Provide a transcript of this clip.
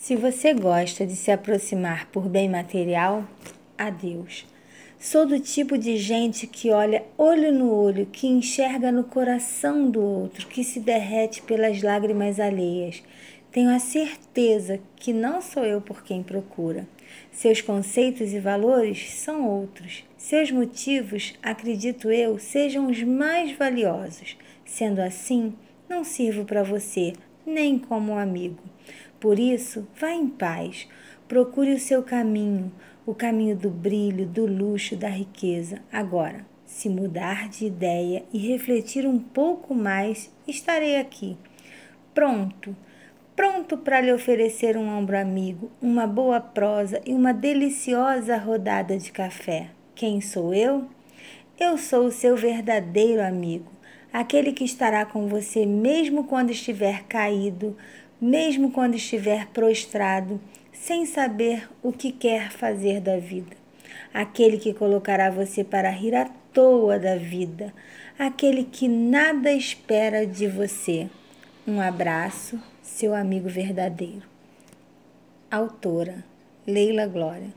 Se você gosta de se aproximar por bem material, adeus. Sou do tipo de gente que olha olho no olho, que enxerga no coração do outro, que se derrete pelas lágrimas alheias. Tenho a certeza que não sou eu por quem procura. Seus conceitos e valores são outros. Seus motivos, acredito eu, sejam os mais valiosos. Sendo assim, não sirvo para você, nem como amigo. Por isso, vá em paz, procure o seu caminho, o caminho do brilho, do luxo, da riqueza. Agora, se mudar de ideia e refletir um pouco mais, estarei aqui. Pronto, pronto para lhe oferecer um ombro amigo, uma boa prosa e uma deliciosa rodada de café. Quem sou eu? Eu sou o seu verdadeiro amigo, aquele que estará com você mesmo quando estiver caído, mesmo quando estiver prostrado, sem saber o que quer fazer da vida. Aquele que colocará você para rir à toa da vida, aquele que nada espera de você. Um abraço, seu amigo verdadeiro. Autora Leila Glória